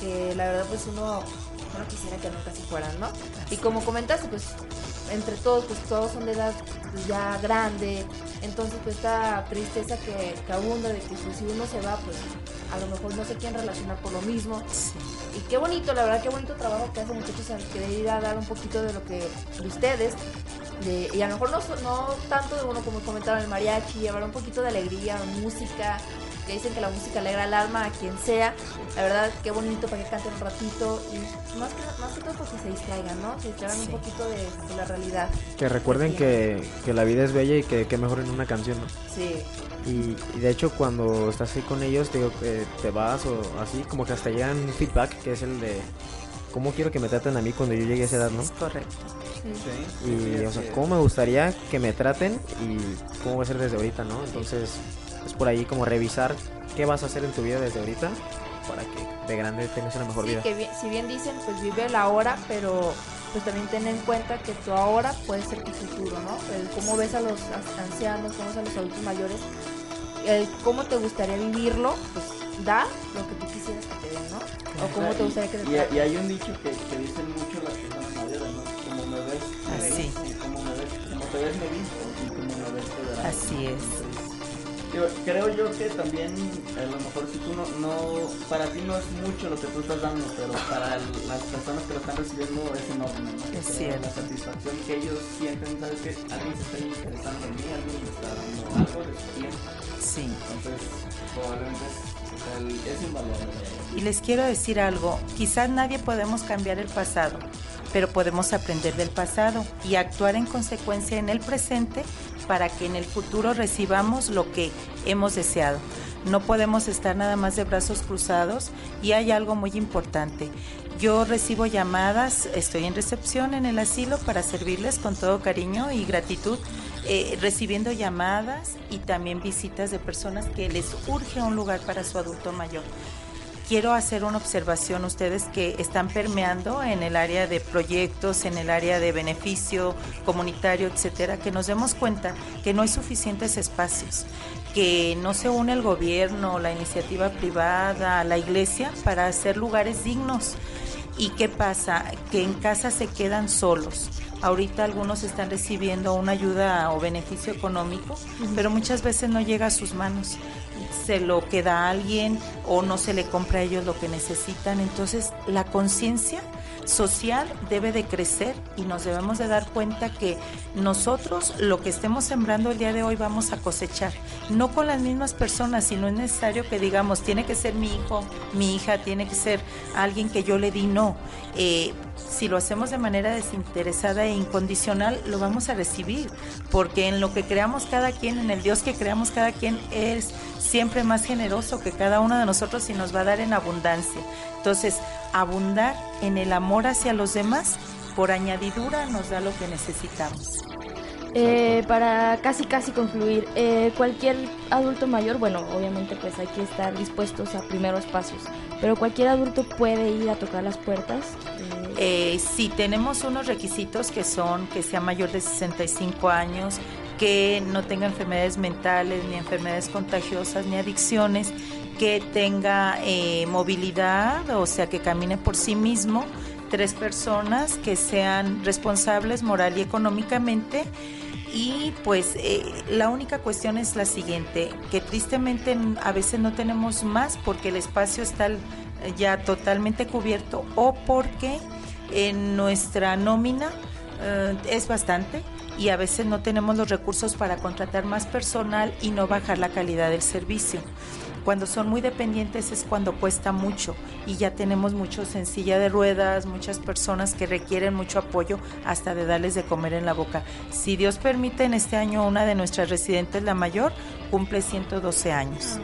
que la verdad pues uno no quisiera que nunca se fueran, ¿no? Y como comentaste, pues entre todos, pues todos son de edad ya grande, entonces pues esta tristeza que, que abunda de que pues, si uno se va, pues a lo mejor no se quieren relacionar por lo mismo. Y qué bonito, la verdad, qué bonito trabajo que hacen muchachos al querer ir a dar un poquito de lo que de ustedes. De, y a lo mejor no, no tanto de uno como comentaron el mariachi, llevar un poquito de alegría, música, dicen que la música alegra el alma a quien sea. La verdad, qué bonito para que canten un ratito y más que, más que todo porque se distraigan, ¿no? Se distraigan un poquito de, la realidad. Que recuerden que, que, la vida es bella y que, que mejor en una canción, ¿no? Sí. Y, de hecho cuando estás ahí con ellos, te, digo, que te vas o así, como que hasta llegan un feedback que es el de cómo quiero que me traten a mí cuando yo llegue a esa edad, ¿no? Es correcto. Sí. Y, o sea, cómo me gustaría que me traten y cómo va a ser desde ahorita, ¿no? Entonces, es por ahí como revisar qué vas a hacer en tu vida desde ahorita para que de grande tengas una mejor vida. Que si bien dicen, pues vive la hora, pero pues también ten en cuenta que tu ahora puede ser tu futuro, ¿no? El cómo ves a los ancianos, cómo ves a los adultos mayores, el cómo te gustaría vivirlo, pues da lo que tú quisieras que te den, ¿no? O cómo te gustaría que te y, y, hay un dicho que, que, dicen mucho las personas mayores, ¿no? Como me ves, me Así. y como me ves, como te ves me visto y como me ves te verás. Así es creo yo que también a lo mejor si tú no, no, para ti no es mucho lo que tú estás dando, pero para las personas que lo están recibiendo es enorme, ¿no? Es cierto. La satisfacción que ellos sienten, ¿sabes que Alguien se está interesando en mí, alguien me está dando algo de su tiempo. Sí. Entonces, probablemente es, es invaluable. Y les quiero decir algo, quizás nadie podemos cambiar el pasado, pero podemos aprender del pasado y actuar en consecuencia en el presente para que en el futuro recibamos lo que hemos deseado. No podemos estar nada más de brazos cruzados y hay algo muy importante. Yo recibo llamadas, estoy en recepción en el asilo para servirles con todo cariño y gratitud, eh, recibiendo llamadas y también visitas de personas que les urge un lugar para su adulto mayor quiero hacer una observación ustedes que están permeando en el área de proyectos, en el área de beneficio comunitario, etcétera, que nos demos cuenta que no hay suficientes espacios, que no se une el gobierno, la iniciativa privada, la iglesia para hacer lugares dignos. ¿Y qué pasa? Que en casa se quedan solos. Ahorita algunos están recibiendo una ayuda o beneficio económico, pero muchas veces no llega a sus manos se lo queda a alguien o no se le compra a ellos lo que necesitan. Entonces la conciencia social debe de crecer y nos debemos de dar cuenta que nosotros lo que estemos sembrando el día de hoy vamos a cosechar, no con las mismas personas, sino es necesario que digamos, tiene que ser mi hijo, mi hija, tiene que ser alguien que yo le di, no. Eh, si lo hacemos de manera desinteresada e incondicional, lo vamos a recibir, porque en lo que creamos cada quien, en el Dios que creamos cada quien, es siempre más generoso que cada uno de nosotros y nos va a dar en abundancia. Entonces, abundar en el amor hacia los demás, por añadidura, nos da lo que necesitamos. Eh, para casi casi concluir, eh, cualquier adulto mayor, bueno, obviamente pues hay que estar dispuestos a primeros pasos, pero cualquier adulto puede ir a tocar las puertas. Eh, sí, tenemos unos requisitos que son que sea mayor de 65 años, que no tenga enfermedades mentales, ni enfermedades contagiosas, ni adicciones, que tenga eh, movilidad, o sea, que camine por sí mismo, tres personas que sean responsables moral y económicamente. Y pues eh, la única cuestión es la siguiente, que tristemente a veces no tenemos más porque el espacio está ya totalmente cubierto o porque en nuestra nómina eh, es bastante y a veces no tenemos los recursos para contratar más personal y no bajar la calidad del servicio. Cuando son muy dependientes es cuando cuesta mucho y ya tenemos muchos en silla de ruedas, muchas personas que requieren mucho apoyo hasta de darles de comer en la boca. Si Dios permite, en este año una de nuestras residentes, la mayor, cumple 112 años.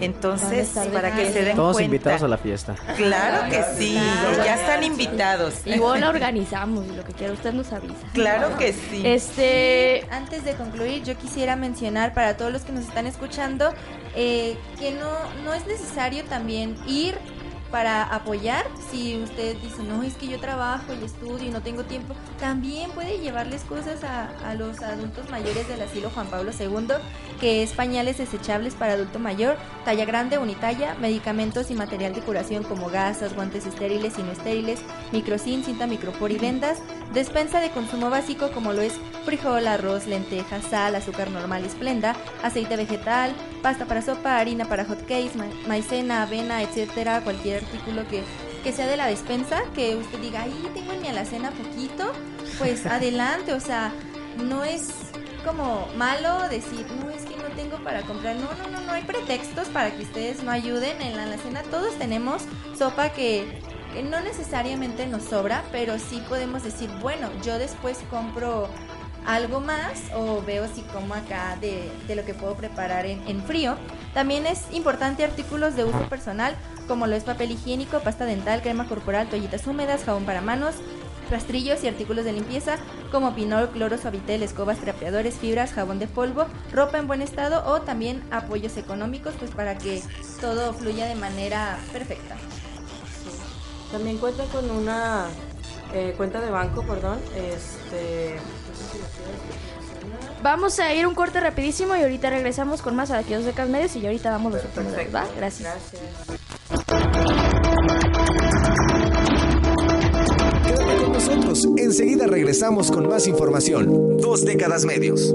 Entonces, para que se den Todos invitados a la fiesta. Claro que sí, ya están invitados. Igual la organizamos y lo que quiera usted nos avisa. Claro que sí. Este, antes de concluir, yo quisiera mencionar para todos los que nos están escuchando eh, que no no es necesario también ir para apoyar. Si usted dice, no, es que yo trabajo y estudio y no tengo tiempo, también puede llevarles cosas a, a los adultos mayores del asilo Juan Pablo II, que es pañales desechables para adulto mayor, talla grande, unitalla, medicamentos y material de curación como gasas, guantes estériles y no estériles, microcin, cinta micropor y vendas, despensa de consumo básico como lo es frijol, arroz, lentejas, sal, azúcar normal y esplenda, aceite vegetal, pasta para sopa, harina para hot cakes, maicena, avena, etcétera, cualquier artículo que, que sea de la despensa, que usted diga, ahí tengo en mi alacena poquito, pues adelante, o sea, no es como malo decir, no es que no tengo para comprar, no, no, no, no hay pretextos para que ustedes no ayuden en la alacena, todos tenemos sopa que, que no necesariamente nos sobra, pero sí podemos decir, bueno, yo después compro algo más o veo si como acá de, de lo que puedo preparar en, en, frío. También es importante artículos de uso personal como lo es papel higiénico, pasta dental, crema corporal, toallitas húmedas, jabón para manos, rastrillos y artículos de limpieza como pinol, cloro, suavitel, escobas, trapeadores, fibras, jabón de polvo, ropa en buen estado o también apoyos económicos pues para que todo fluya de manera perfecta. También cuenta con una eh, cuenta de banco, perdón, este Vamos a ir un corte rapidísimo y ahorita regresamos con más aquí dos decas medios y ahorita damos los últimos ¿va? Gracias. Quédate con nosotros. Enseguida regresamos con más información. Dos décadas medios.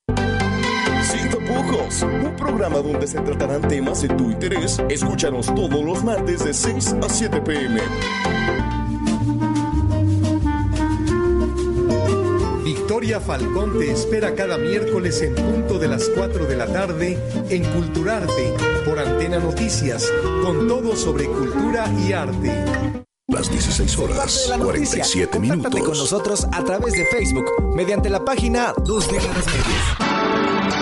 Un programa donde se tratarán temas de tu interés. Escúchanos todos los martes de 6 a 7 pm. Victoria Falcón te espera cada miércoles en punto de las 4 de la tarde en Culturarte por Antena Noticias, con todo sobre cultura y arte. Las 16 Parte horas, la noticia. 47 Contáctate con minutos. nosotros a través de Facebook mediante la página Dos Décadas Medios.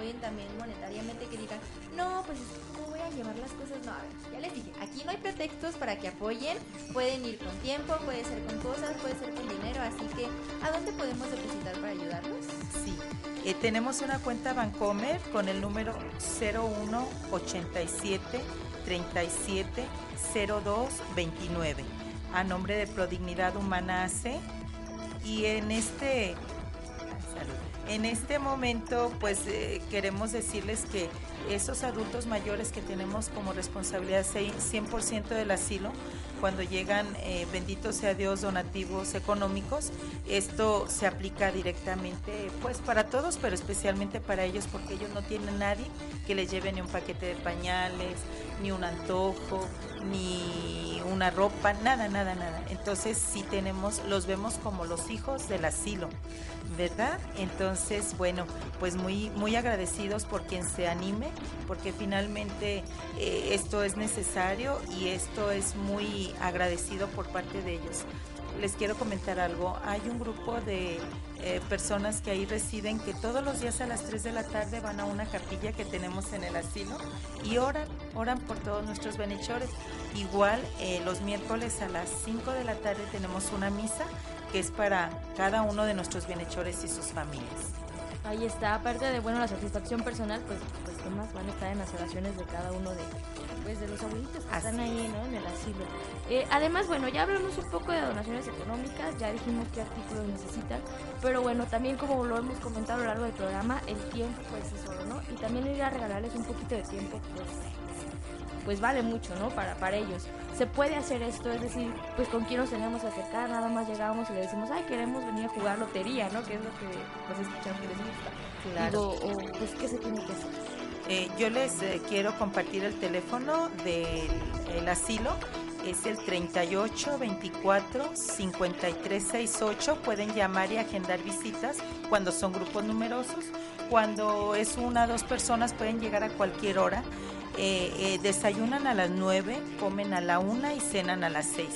Apoyen también monetariamente, que digan, no, pues es que cómo voy a llevar las cosas. No, a ver, ya les dije, aquí no hay pretextos para que apoyen, pueden ir con tiempo, puede ser con cosas, puede ser con dinero, así que ¿a dónde podemos depositar para ayudarlos? Sí, eh, tenemos una cuenta Bancomer con el número 0187 37 02 29 a nombre de Prodignidad Humana AC y en este. En este momento pues eh, queremos decirles que esos adultos mayores que tenemos como responsabilidad se- 100% del asilo cuando llegan, eh, bendito sea Dios, donativos económicos, esto se aplica directamente pues para todos, pero especialmente para ellos porque ellos no tienen nadie que les lleve ni un paquete de pañales, ni un antojo, ni una ropa, nada, nada, nada. Entonces sí tenemos, los vemos como los hijos del asilo, ¿verdad? Entonces, bueno, pues muy, muy agradecidos por quien se anime, porque finalmente eh, esto es necesario y esto es muy agradecido por parte de ellos. Les quiero comentar algo. Hay un grupo de eh, personas que ahí residen que todos los días a las 3 de la tarde van a una capilla que tenemos en el asilo y oran, oran por todos nuestros benechores. Igual eh, los miércoles a las 5 de la tarde tenemos una misa que es para cada uno de nuestros bienhechores y sus familias. Ahí está, aparte de bueno la satisfacción personal, pues pues qué más van a estar en las oraciones de cada uno de pues de los abuelitos que están ahí, ¿no? En el asilo. Eh, además, bueno, ya hablamos un poco de donaciones económicas, ya dijimos qué artículos necesitan, pero bueno, también como lo hemos comentado a lo largo del programa, el tiempo pues es oro, ¿no? Y también ir a regalarles un poquito de tiempo, pues pues vale mucho, ¿no? Para, para ellos. Se puede hacer esto, es decir, pues con quién nos tenemos que acercar, nada más llegamos y le decimos, ay, queremos venir a jugar lotería, ¿no? Que es lo que pues escuchamos que les gusta. Claro. Digo, o, pues, ¿qué se tiene que hacer? Eh, yo les eh, quiero compartir el teléfono del el asilo. Es el 38 24 53 68. Pueden llamar y agendar visitas cuando son grupos numerosos. Cuando es una o dos personas pueden llegar a cualquier hora. Eh, eh, desayunan a las 9, comen a la 1 y cenan a las 6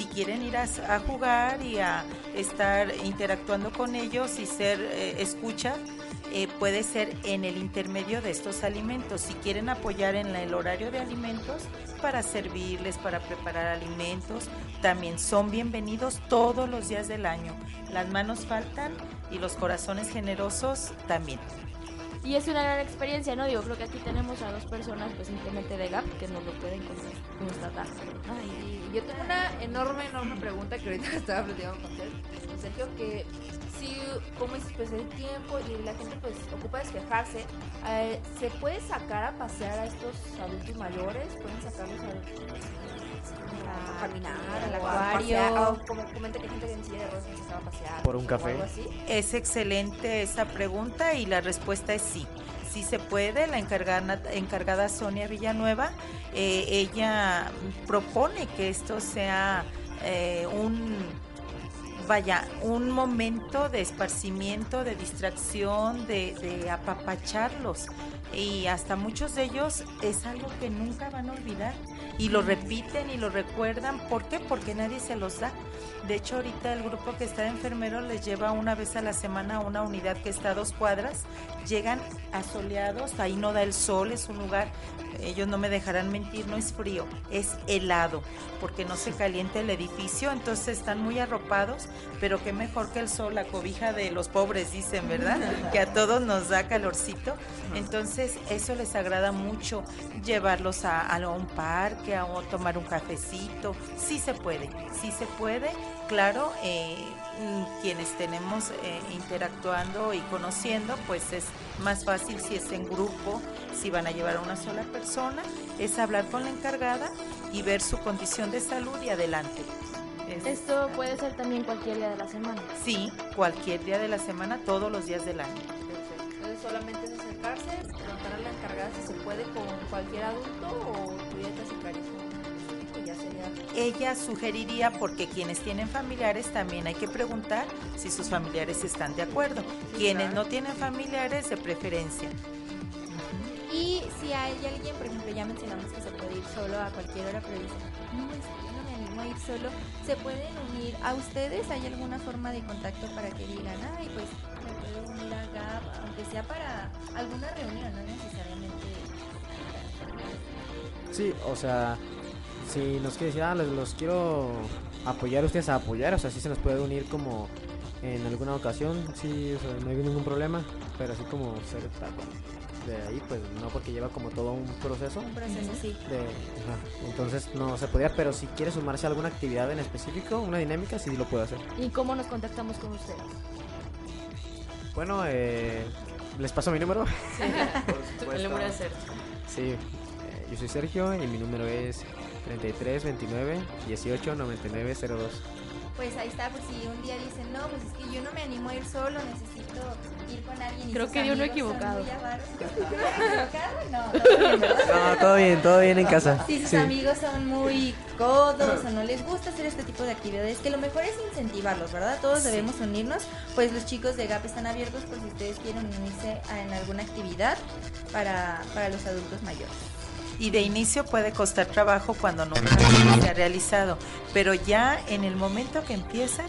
si quieren ir a, a jugar y a estar interactuando con ellos y ser eh, escucha, eh, puede ser en el intermedio de estos alimentos. Si quieren apoyar en la- el horario de alimentos para servirles, para preparar alimentos, también son bienvenidos todos los días del año. Las manos faltan y los corazones generosos también. Y es una gran experiencia, ¿no? Digo, creo que aquí tenemos a dos personas, pues simplemente de GAP, que nos lo pueden con- constatar. Ay, y yo tengo una enorme, enorme pregunta que ahorita estaba platicando con Sergio, con Sergio, que si, como dices, pues el tiempo y la gente pues ocupa despejarse, eh, ¿se puede sacar a pasear a estos adultos mayores? ¿Pueden sacarlos a, a caminar, al a acuario. O como comenta que hay gente que en silla de ruedas se a pasear. Por un café. algo así. Es excelente esa pregunta y la respuesta es sí. Sí se puede. La encargada, encargada Sonia Villanueva, eh, ella propone que esto sea eh, un vaya, un momento de esparcimiento, de distracción, de, de apapacharlos. Y hasta muchos de ellos es algo que nunca van a olvidar y lo repiten y lo recuerdan. ¿Por qué? Porque nadie se los da. De hecho, ahorita el grupo que está de enfermeros les lleva una vez a la semana a una unidad que está a dos cuadras. Llegan asoleados, ahí no da el sol, es un lugar, ellos no me dejarán mentir, no es frío, es helado, porque no se calienta el edificio, entonces están muy arropados, pero qué mejor que el sol, la cobija de los pobres, dicen, ¿verdad? Que a todos nos da calorcito. Entonces, eso les agrada mucho, llevarlos a, a un parque, a, tomar un cafecito. Sí se puede, sí se puede claro, eh, mm, quienes tenemos eh, interactuando y conociendo, pues es más fácil si es en grupo, si van a llevar a una sola persona, es hablar con la encargada y ver su condición de salud y adelante. ¿Esto puede ser también cualquier día de la semana? Sí, cualquier día de la semana, todos los días del año. Solamente es acercarse, preguntar a la encargada si se puede con cualquier adulto o ya te acercarías ella sugeriría, porque quienes tienen familiares también hay que preguntar si sus familiares están de acuerdo. quienes no tienen familiares, de preferencia. Y si hay alguien, por ejemplo, ya mencionamos que se puede ir solo a cualquier hora, pero dice, no, no me animo a ir solo, ¿se pueden unir a ustedes? ¿Hay alguna forma de contacto para que digan, ay, pues a GAP, aunque sea para alguna reunión, no necesariamente? Sí, o sea, si nos quiere decir, ah, los, quiero apoyar ustedes a apoyar, o sea, sí se nos puede unir como en alguna ocasión, sí, o sea, no hay ningún problema, pero así como ser de ahí, pues no, porque lleva como todo un proceso. Un proceso, sí. entonces no se podría, pero si quiere sumarse a alguna actividad en específico, una dinámica, sí lo puede hacer. ¿Y cómo nos contactamos con ustedes? Bueno, eh, ¿les paso mi número? Sí, el número de Sergio. Sí, eh, yo soy Sergio y mi número es 33 29 18 99 02. Pues ahí está, pues si un día dicen, no, pues es que yo no me animo a ir solo, necesito ir con alguien. Creo que dio uno equivocado. No, todo bien, todo bien en casa. Si sus amigos son muy codos o no les gusta hacer este tipo de actividades, que lo mejor es incentivarlos, ¿verdad? Todos debemos unirnos, pues los chicos de GAP están abiertos por si ustedes quieren unirse en alguna actividad para, para los adultos mayores y de inicio puede costar trabajo cuando no se ha realizado, pero ya en el momento que empiezan,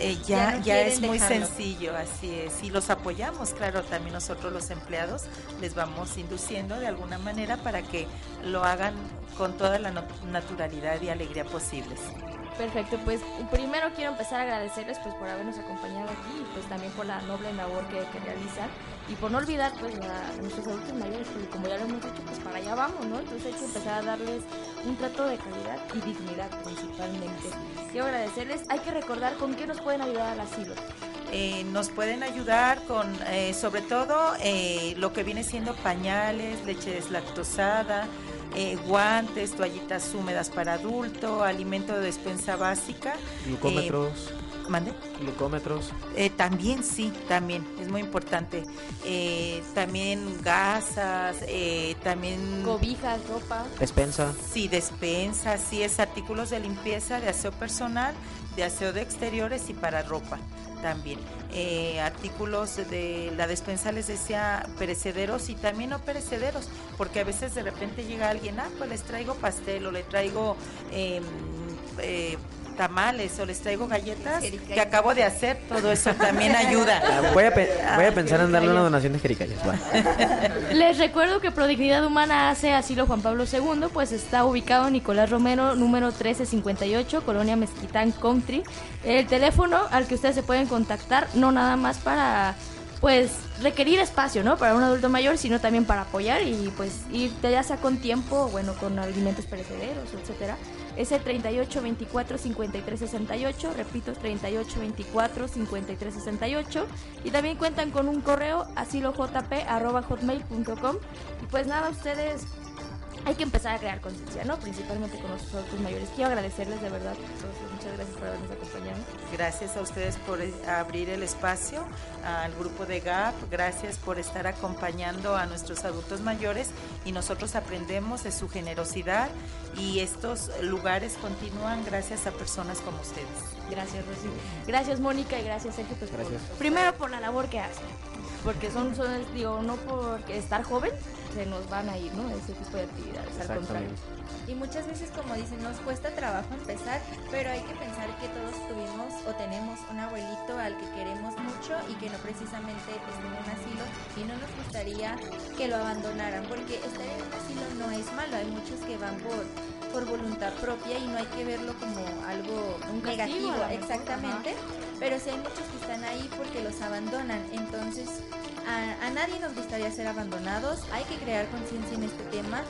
eh, ya, ya, es muy sencillo, así es. Y los apoyamos, claro, también nosotros los empleados les vamos induciendo de alguna manera para que lo hagan con toda la naturalidad y alegría posibles. Perfecto, pues primero quiero empezar a agradecerles pues por habernos acompañado aquí y pues también por la noble labor que, que realizan y por no olvidar pues a nuestros adultos mayores porque como ya lo hemos dicho pues para allá vamos, ¿no? Entonces hay que empezar a darles un trato de calidad y dignidad principalmente. Quiero agradecerles, hay que recordar con qué nos pueden ayudar al asilo. Eh, nos pueden ayudar con, eh, sobre todo, eh, lo que viene siendo pañales, leche deslactosada, eh, guantes, toallitas húmedas para adulto, alimento de despensa básica. Glucómetros. Eh, ¿Mande? Glucómetros. Eh, también sí, también, es muy importante. también gasas, también... Cobijas, ropa. Despensa. Sí, despensa, sí, es artículos de limpieza, de aseo personal, de aseo de exteriores y para ropa también. Eh, artículos de la despensa, les decía, perecederos y también no perecederos, porque a veces de repente llega alguien, ah, pues les traigo pastel o le traigo eh, eh, tamales o les traigo galletas que acabo de hacer, todo eso también ayuda. Ah, voy a, voy a pensar en darle una donación de jericayas. Les recuerdo que Prodignidad Humana hace asilo Juan Pablo II, pues está ubicado en Nicolás Romero, número 1358, Colonia Mezquitán Country. El teléfono al que ustedes se pueden contactar, no nada más para pues requerir espacio, ¿no? Para un adulto mayor, sino también para apoyar y pues ir ya sea con tiempo, bueno, con alimentos perecederos, etcétera. Es el 38 24 53 68, repito, 38 24 53 68 y también cuentan con un correo asilojp@hotmail.com y pues nada, ustedes hay que empezar a crear conciencia, ¿no? Principalmente con nuestros adultos mayores. Quiero agradecerles de verdad, muchas gracias por habernos acompañado. Gracias a ustedes por eh, abrir el espacio, al grupo de GAP, gracias por estar acompañando a nuestros adultos mayores y nosotros aprendemos de su generosidad y estos lugares continúan gracias a personas como ustedes. Gracias, Rosy. Gracias, Mónica, y gracias, Sergio. Pues, gracias. primero por la labor que hacen, porque son, son, digo, no por estar joven, se nos van a ir, ¿no? Ese tipo de actividades, al contrario. Y muchas veces, como dicen, nos cuesta trabajo empezar, pero hay que pensar que todos tuvimos o tenemos un abuelito al que queremos mucho y que no precisamente está en un asilo y no nos gustaría que lo abandonaran, porque estar en un asilo no es malo, hay muchos que van por por voluntad propia y no hay que verlo como algo negativo, exactamente, pero sí hay muchos que están ahí porque los abandonan, entonces a, nadie nos gustaría ser abandonados, hay que crear conciencia en este tema,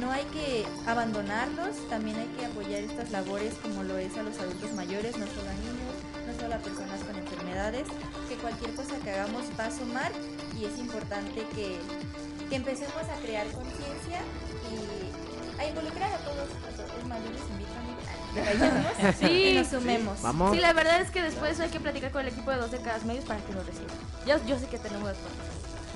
no hay que abandonarlos, también hay que apoyar estas labores como lo es a los adultos mayores, no solo a niños, no solo a personas con enfermedades, que cualquier cosa que hagamos va a sumar y es importante que, que empecemos a crear conciencia y a involucrar a todos, es más, yo les invito a sí, y nos sumemos. Sí, la verdad es que después hay que platicar con el equipo de dos décadas medios para que nos reciban. Yo, yo sé que tenemos las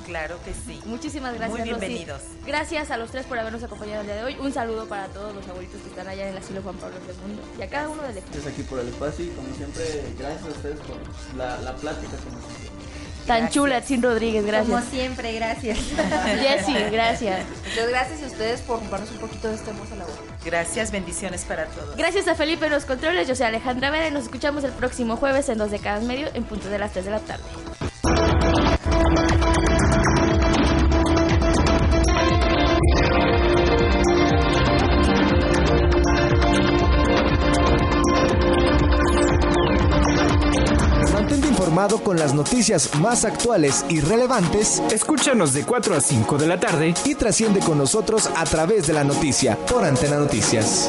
Claro que sí. Muchísimas gracias. Muy bienvenidos. Gracias a los tres por habernos acompañado el día de hoy. Un saludo para todos los abuelitos que están allá en el asilo Juan Pablo II y a cada uno del equipo. Gracias aquí por el espacio y como siempre, gracias a ustedes por la, la plática como Tan chula, Sin Rodríguez, gracias. Como siempre, gracias. Jessy, gracias. Muchas gracias a ustedes por compartirnos un poquito de esta hermosa labor. Gracias, bendiciones para todos. Gracias a Felipe en los controles, yo soy Alejandra Vera y nos escuchamos el próximo jueves en dos de cada medio en punto de las 3 de la tarde. Con las noticias más actuales y relevantes, escúchanos de 4 a 5 de la tarde y trasciende con nosotros a través de la noticia por Antena Noticias.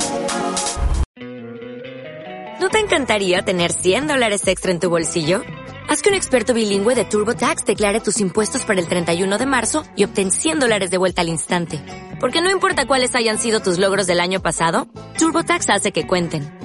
¿No te encantaría tener 100 dólares extra en tu bolsillo? Haz que un experto bilingüe de TurboTax declare tus impuestos para el 31 de marzo y obtén 100 dólares de vuelta al instante. Porque no importa cuáles hayan sido tus logros del año pasado, TurboTax hace que cuenten